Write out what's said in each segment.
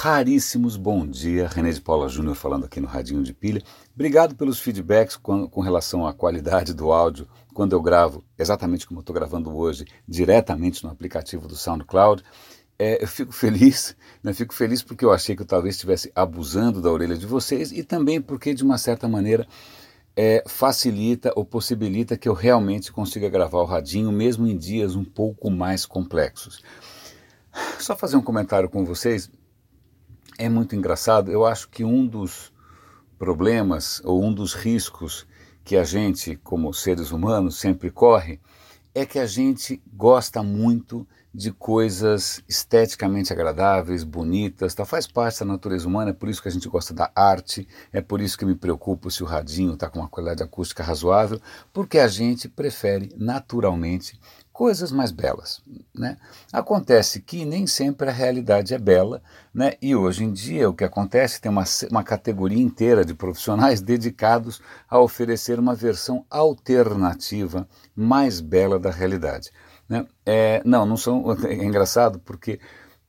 raríssimos bom dia. René de Paula Júnior falando aqui no Radinho de Pilha. Obrigado pelos feedbacks com, com relação à qualidade do áudio quando eu gravo, exatamente como estou gravando hoje, diretamente no aplicativo do SoundCloud. É, eu fico feliz, né? fico feliz porque eu achei que eu talvez estivesse abusando da orelha de vocês e também porque, de uma certa maneira, é, facilita ou possibilita que eu realmente consiga gravar o radinho, mesmo em dias um pouco mais complexos. Só fazer um comentário com vocês. É muito engraçado. Eu acho que um dos problemas ou um dos riscos que a gente, como seres humanos, sempre corre é que a gente gosta muito de coisas esteticamente agradáveis, bonitas, tá? faz parte da natureza humana, é por isso que a gente gosta da arte, é por isso que me preocupo se o radinho está com uma qualidade acústica razoável, porque a gente prefere naturalmente coisas mais belas. Né? Acontece que nem sempre a realidade é bela, né? e hoje em dia o que acontece tem uma, uma categoria inteira de profissionais dedicados a oferecer uma versão alternativa mais bela da realidade. Né? É, não, não são. É engraçado porque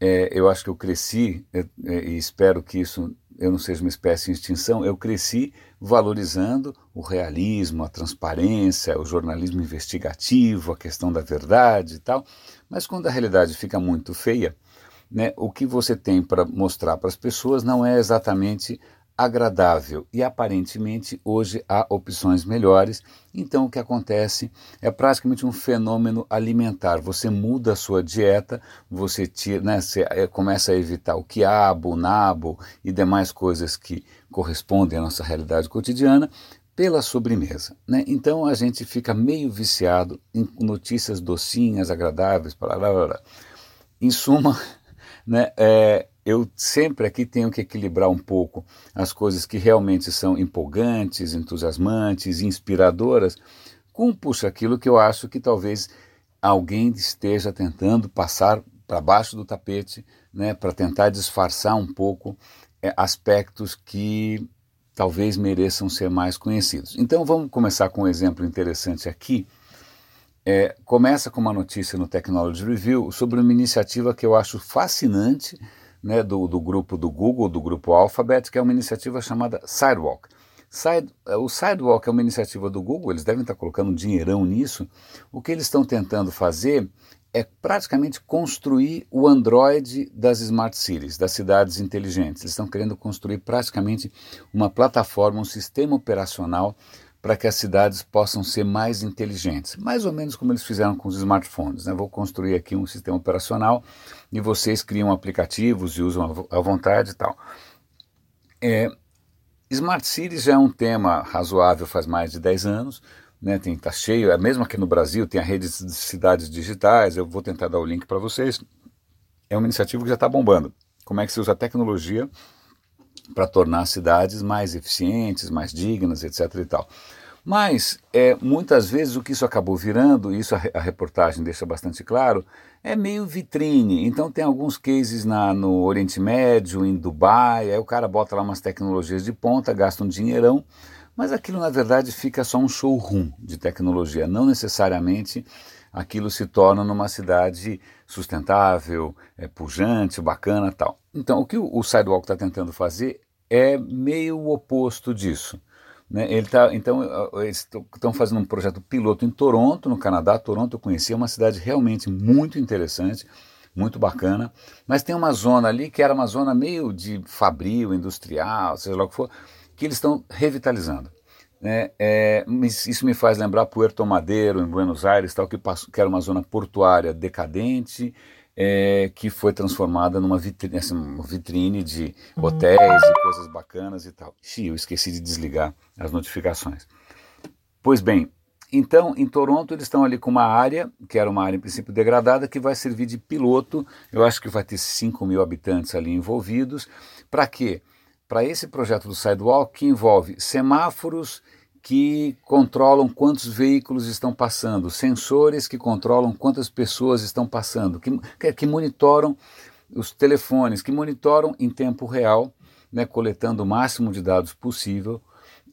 é, eu acho que eu cresci, é, é, e espero que isso eu não seja uma espécie em extinção, eu cresci valorizando o realismo, a transparência, o jornalismo investigativo, a questão da verdade e tal. Mas quando a realidade fica muito feia, né, o que você tem para mostrar para as pessoas não é exatamente agradável e aparentemente hoje há opções melhores. Então o que acontece é praticamente um fenômeno alimentar. Você muda a sua dieta, você, tira, né, você é, começa a evitar o quiabo, o nabo e demais coisas que correspondem à nossa realidade cotidiana pela sobremesa. Né? Então a gente fica meio viciado em notícias docinhas, agradáveis, blá, blá, blá. Em suma, né, é, eu sempre aqui tenho que equilibrar um pouco as coisas que realmente são empolgantes, entusiasmantes, inspiradoras, com, puxa, aquilo que eu acho que talvez alguém esteja tentando passar para baixo do tapete, né, para tentar disfarçar um pouco é, aspectos que talvez mereçam ser mais conhecidos. Então vamos começar com um exemplo interessante aqui. É, começa com uma notícia no Technology Review sobre uma iniciativa que eu acho fascinante, né, do, do grupo do Google, do grupo Alphabet, que é uma iniciativa chamada Sidewalk. Side, eh, o Sidewalk é uma iniciativa do Google, eles devem estar colocando um dinheirão nisso. O que eles estão tentando fazer é praticamente construir o Android das Smart Cities, das cidades inteligentes. Eles estão querendo construir praticamente uma plataforma, um sistema operacional para que as cidades possam ser mais inteligentes, mais ou menos como eles fizeram com os smartphones. Né? Vou construir aqui um sistema operacional e vocês criam aplicativos e usam à vontade e tal. É, Smart Cities já é um tema razoável faz mais de 10 anos, né, tem, tá cheio, é mesmo aqui no Brasil tem a rede de cidades digitais, eu vou tentar dar o link para vocês. É uma iniciativa que já está bombando. Como é que se usa a tecnologia para tornar as cidades mais eficientes, mais dignas, etc. e tal. Mas é, muitas vezes o que isso acabou virando, isso a, a, reportagem deixa bastante claro, é meio vitrine. Então tem alguns cases na, no Oriente Médio, em Dubai, aí o cara bota lá umas tecnologias de ponta, gasta um dinheirão, mas aquilo na verdade fica só um showroom de tecnologia, não necessariamente aquilo se torna numa cidade sustentável, é, pujante, bacana tal. Então, o que o, Sidewalk está tentando fazer é meio o oposto disso. Né? Ele tá, então, eles estão fazendo um projeto piloto em Toronto, no Canadá. Toronto eu conheci, é uma cidade realmente muito interessante, muito bacana, mas tem uma zona ali que era uma zona meio de fabril, industrial, seja lá o que for, que eles estão revitalizando. Né? É, isso me faz lembrar Puerto Madeiro, em Buenos Aires, tal, que, passou, que era uma zona portuária decadente, é, que foi transformada numa vitrine, assim, uma vitrine de hotéis e coisas bacanas e tal. Ixi, eu esqueci de desligar as notificações. Pois bem, então em Toronto eles estão ali com uma área, que era uma área em princípio degradada, que vai servir de piloto. Eu acho que vai ter 5 mil habitantes ali envolvidos. Para quê? Para esse projeto do Sidewalk, que envolve semáforos que controlam quantos veículos estão passando, sensores que controlam quantas pessoas estão passando, que, que monitoram os telefones, que monitoram em tempo real, né, coletando o máximo de dados possível,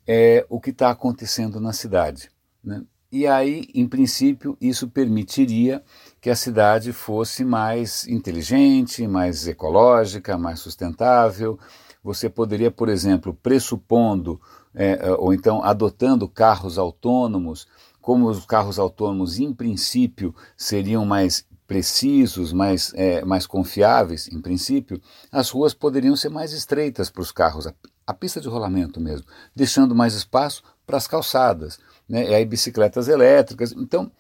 é, o que está acontecendo na cidade. Né? e aí, em princípio, isso permitiria que a cidade fosse mais inteligente, mais ecológica, mais sustentável. Você poderia, por exemplo, pressupondo é, ou então adotando carros autônomos, como os carros autônomos, em princípio, seriam mais precisos, mais, é, mais confiáveis, em princípio, as ruas poderiam ser mais estreitas para os carros, a, a, pista de rolamento mesmo, deixando mais espaço para as calçadas, né, e aí bicicletas elétricas. Então,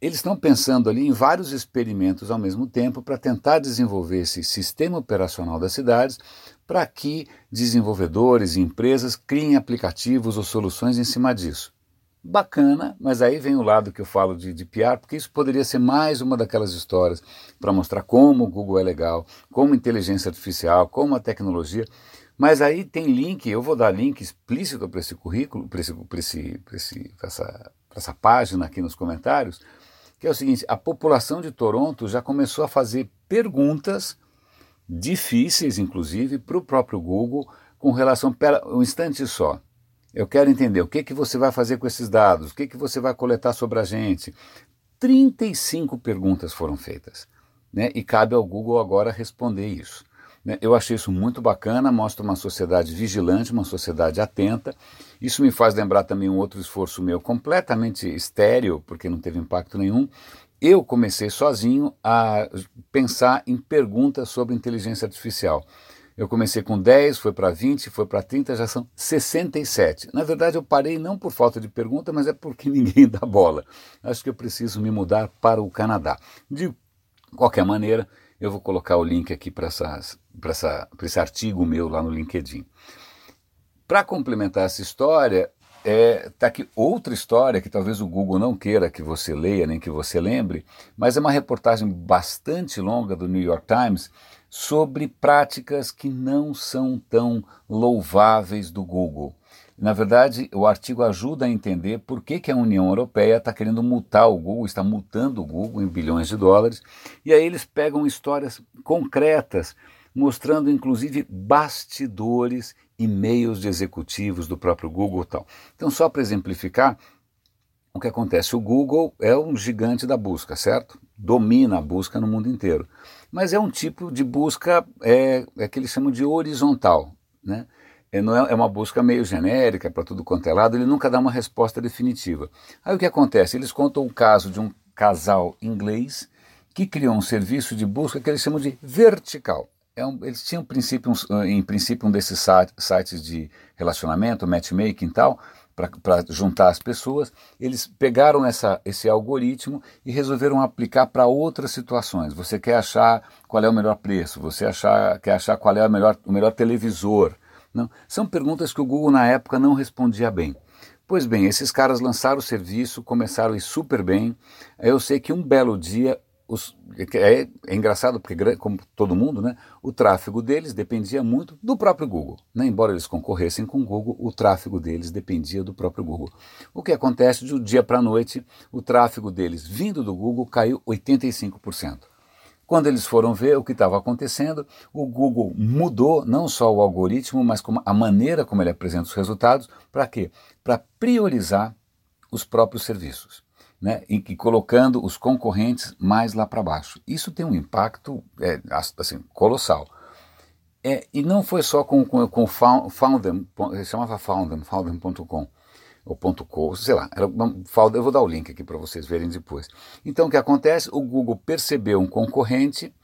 eles estão pensando ali em vários experimentos ao mesmo tempo para tentar desenvolver esse sistema operacional das cidades para que desenvolvedores e empresas criem aplicativos ou soluções em cima disso bacana, mas aí vem o lado que eu falo de, de PR, porque isso poderia ser mais uma daquelas histórias para mostrar como o Google é legal, como inteligência artificial, como a tecnologia. Mas aí tem link, eu vou dar link explícito para esse currículo, para esse, esse, esse, essa, essa página aqui nos comentários, que é o seguinte: a população de Toronto já começou a fazer perguntas difíceis, inclusive, para o próprio Google com relação. Pera, um instante só. Eu quero entender o que, que você vai fazer com esses dados, o que, que você vai coletar sobre a gente. 35 perguntas foram feitas. Né? E cabe ao Google agora responder isso. Né? Eu achei isso muito bacana, mostra uma sociedade vigilante, uma sociedade atenta. Isso me faz lembrar também um outro esforço meu completamente estéreo, porque não teve impacto nenhum. Eu comecei sozinho a pensar em perguntas sobre inteligência artificial. Eu comecei com 10, foi para 20, foi para 30, já são 67. Na verdade, eu parei não por falta de pergunta, mas é porque ninguém dá bola. Acho que eu preciso me mudar para o Canadá. De qualquer maneira, eu vou colocar o link aqui para esse artigo meu lá no LinkedIn. Para complementar essa história, é, tá aqui outra história que talvez o Google não queira que você leia nem que você lembre, mas é uma reportagem bastante longa do New York Times sobre práticas que não são tão louváveis do Google. Na verdade, o artigo ajuda a entender por que, que a União Europeia está querendo multar o Google, está multando o Google em bilhões de dólares, e aí eles pegam histórias concretas, mostrando inclusive bastidores e-mails de executivos do próprio Google tal. Então, só para exemplificar, o que acontece? O Google é um gigante da busca, certo? Domina a busca no mundo inteiro mas é um tipo de busca é, é que eles chamam de horizontal, né? É, é, é uma busca meio genérica para tudo quanto é lado, ele nunca dá uma resposta definitiva. Aí o que acontece? Eles contam o caso de um casal inglês que criou um serviço de busca que eles chamam de vertical. É um, eles tinham princípio, um, em princípio um desses sites de relacionamento, matchmaking e tal, para juntar as pessoas, eles pegaram essa, esse algoritmo e resolveram aplicar para outras situações. Você quer achar qual é o melhor preço, você achar, quer achar qual é melhor, o melhor televisor. Não? São perguntas que o Google na época não respondia bem. Pois bem, esses caras lançaram o serviço, começaram a ir super bem. Eu sei que um belo dia os, é, é, engraçado porque, como todo mundo, né, o tráfego deles dependia muito do próprio Google. Né? Embora eles concorressem com o Google, o tráfego deles dependia do próprio Google. O que acontece de um dia para a noite, o tráfego deles vindo do Google caiu 85%. Quando eles foram ver o que estava acontecendo, o Google mudou não só o algoritmo, mas a maneira como ele apresenta os resultados. Para quê? Para priorizar os próprios serviços né, e, e colocando os concorrentes mais lá para baixo. Isso tem um impacto é, assim, colossal. É, e não foi só com, com Foundem, chamava Foundem, Foundem.com, ou ponto .co, sei lá, era, eu vou dar o link aqui para vocês verem depois. Então o que acontece? O Google percebeu um concorrente,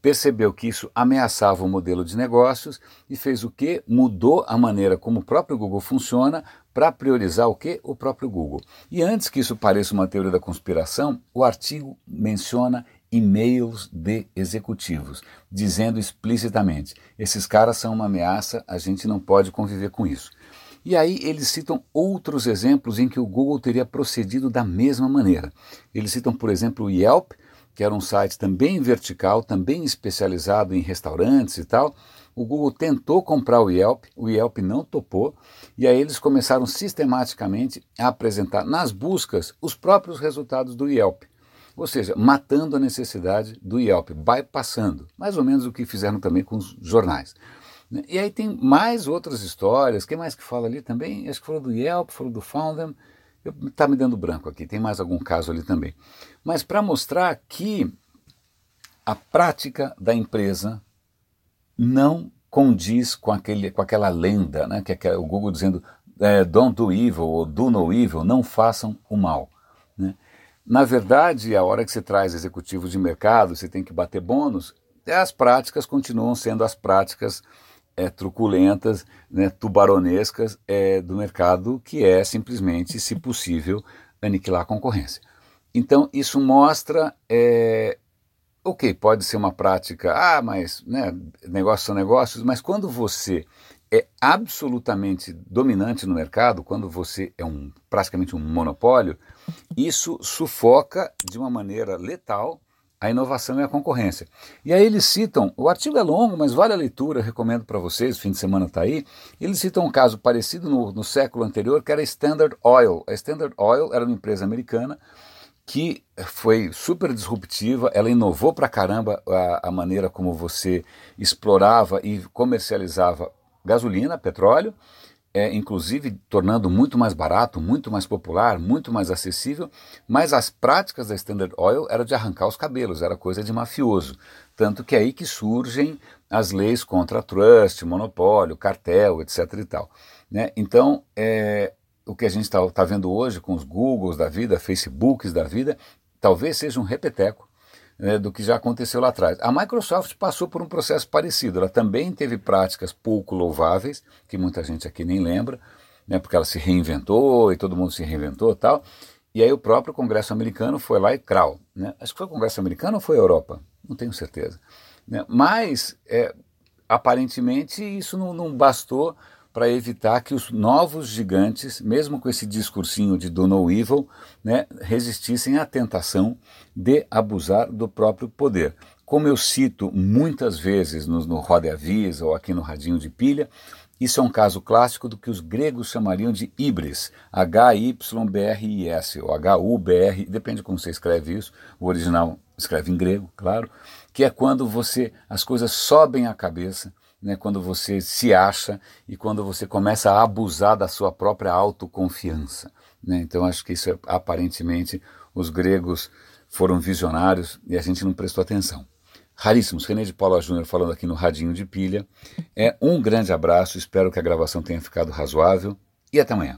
percebeu que isso ameaçava o modelo de negócios e fez o que? Mudou a maneira como o próprio Google funciona para priorizar o que? O próprio Google. E antes que isso pareça uma teoria da conspiração, o artigo menciona e-mails de executivos, dizendo explicitamente: esses caras são uma ameaça, a gente não pode conviver com isso. E aí eles citam outros exemplos em que o Google teria procedido da mesma maneira. Eles citam, por exemplo, o Yelp, que era um site também vertical, também especializado em restaurantes e tal, o Google tentou comprar o Yelp, o Yelp não topou, e aí eles começaram sistematicamente a apresentar nas buscas os próprios resultados do Yelp. Ou seja, matando a necessidade do Yelp, bypassando, mais ou menos o que fizeram também com os jornais. E aí tem mais outras histórias, quem mais que fala ali também? Acho que falou do Yelp, falou do Foundem, Está me dando branco aqui, tem mais algum caso ali também. Mas para mostrar que a prática da empresa não condiz com, aquele, com aquela lenda, né, que é o Google dizendo é, don't do evil ou do no evil, não façam o mal. Né? Na verdade, a hora que você traz executivos de mercado, você tem que bater bônus, as práticas continuam sendo as práticas é, truculentas, né, tubaronescas é, do mercado, que é simplesmente, se possível, aniquilar a concorrência. Então, isso mostra, é, ok, pode ser uma prática, ah, mas né, negócios são negócios, mas quando você é absolutamente dominante no mercado, quando você é um, praticamente um monopólio, isso sufoca de uma maneira letal a inovação e a concorrência. E aí eles citam, o artigo é longo, mas vale a leitura, recomendo para vocês, o fim de semana está aí. Eles citam um caso parecido no, no século anterior, que era a Standard Oil. A Standard Oil era uma empresa americana que foi super disruptiva, ela inovou para caramba a, a maneira como você explorava e comercializava gasolina, petróleo, é, inclusive tornando muito mais barato, muito mais popular, muito mais acessível, mas as práticas da Standard Oil eram de arrancar os cabelos, era coisa de mafioso. Tanto que é aí que surgem as leis contra trust, monopólio, cartel, etc. e tal. Né? Então, é, o que a gente está tá vendo hoje com os Googles da vida, Facebooks da vida, talvez seja um repeteco né, do que já aconteceu lá atrás. A Microsoft passou por um processo parecido. Ela também teve práticas pouco louváveis, que muita gente aqui nem lembra, né, porque ela se reinventou e todo mundo se reinventou e tal. E aí o próprio Congresso americano foi lá e crau. Né? Acho que foi o Congresso americano ou foi a Europa? Não tenho certeza. Né? Mas, é, aparentemente, isso não, não bastou para evitar que os novos gigantes, mesmo com esse discursinho de do no evil, né, resistissem à tentação de abusar do próprio poder. Como eu cito muitas vezes no, no Roda Avisa ou aqui no Radinho de Pilha, isso é um caso clássico do que os gregos chamariam de híbris, H-Y-B-R-I-S, ou H-U-B-R, depende como você escreve isso, o original escreve em grego, claro, que é quando você as coisas sobem à cabeça, né, quando você se acha e quando você começa a abusar da sua própria autoconfiança. Né? Então acho que isso é, aparentemente os gregos foram visionários e a gente não prestou atenção. Raríssimos, René de Paula Júnior falando aqui no Radinho de Pilha. É um grande abraço, espero que a gravação tenha ficado razoável e até amanhã.